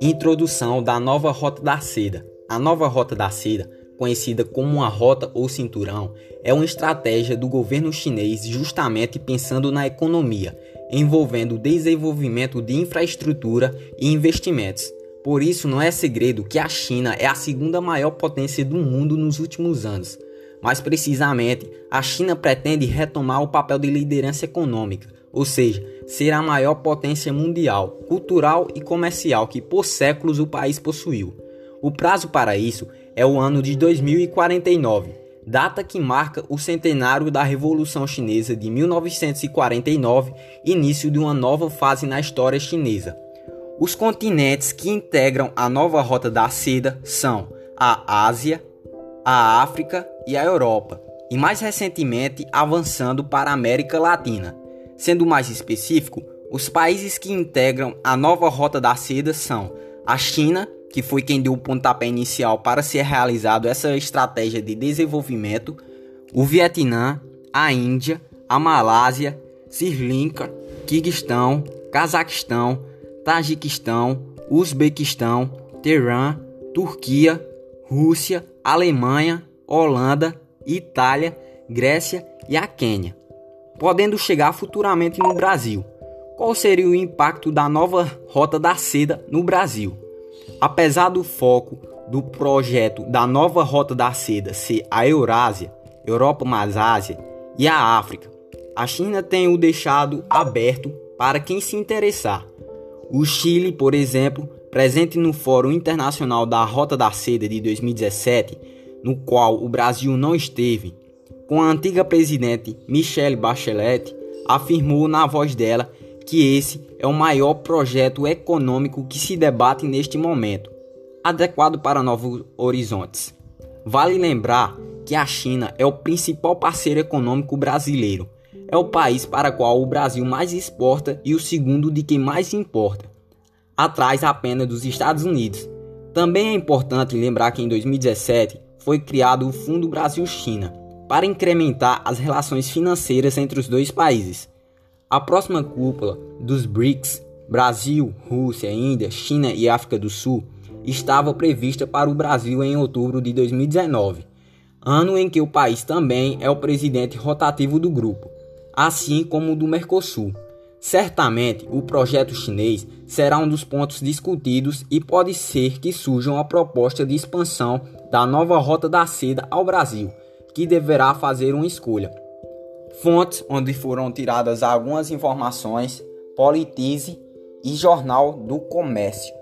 Introdução da nova Rota da Seda. A nova Rota da Seda, conhecida como uma rota ou cinturão, é uma estratégia do governo chinês justamente pensando na economia, envolvendo o desenvolvimento de infraestrutura e investimentos. Por isso, não é segredo que a China é a segunda maior potência do mundo nos últimos anos. Mais precisamente, a China pretende retomar o papel de liderança econômica, ou seja, ser a maior potência mundial, cultural e comercial que por séculos o país possuiu. O prazo para isso é o ano de 2049, data que marca o centenário da Revolução Chinesa de 1949, início de uma nova fase na história chinesa. Os continentes que integram a nova Rota da Seda são a Ásia, a África e a Europa, e mais recentemente avançando para a América Latina. Sendo mais específico, os países que integram a nova Rota da Seda são a China, que foi quem deu o pontapé inicial para ser realizado essa estratégia de desenvolvimento, o Vietnã, a Índia, a Malásia, Sri Lanka, Kirguistão, Cazaquistão, Tajiquistão, Uzbequistão, Teherã, Turquia, Rússia, Alemanha, Holanda, Itália, Grécia e a Quênia podendo chegar futuramente no Brasil. Qual seria o impacto da nova Rota da Seda no Brasil? Apesar do foco do projeto da nova Rota da Seda ser a Eurásia, Europa mais Ásia e a África, a China tem o deixado aberto para quem se interessar. O Chile, por exemplo, presente no Fórum Internacional da Rota da Seda de 2017, no qual o Brasil não esteve, com a antiga presidente Michelle Bachelet, afirmou na voz dela que esse é o maior projeto econômico que se debate neste momento, adequado para novos horizontes. Vale lembrar que a China é o principal parceiro econômico brasileiro. É o país para o qual o Brasil mais exporta e o segundo de quem mais importa, atrás apenas dos Estados Unidos. Também é importante lembrar que em 2017 foi criado o Fundo Brasil-China, para incrementar as relações financeiras entre os dois países. A próxima cúpula dos BRICS, Brasil, Rússia, Índia, China e África do Sul, estava prevista para o Brasil em outubro de 2019, ano em que o país também é o presidente rotativo do grupo, assim como o do Mercosul. Certamente, o projeto chinês será um dos pontos discutidos e pode ser que surja uma proposta de expansão da nova Rota da Seda ao Brasil que deverá fazer uma escolha. Fontes onde foram tiradas algumas informações, Politize e Jornal do Comércio.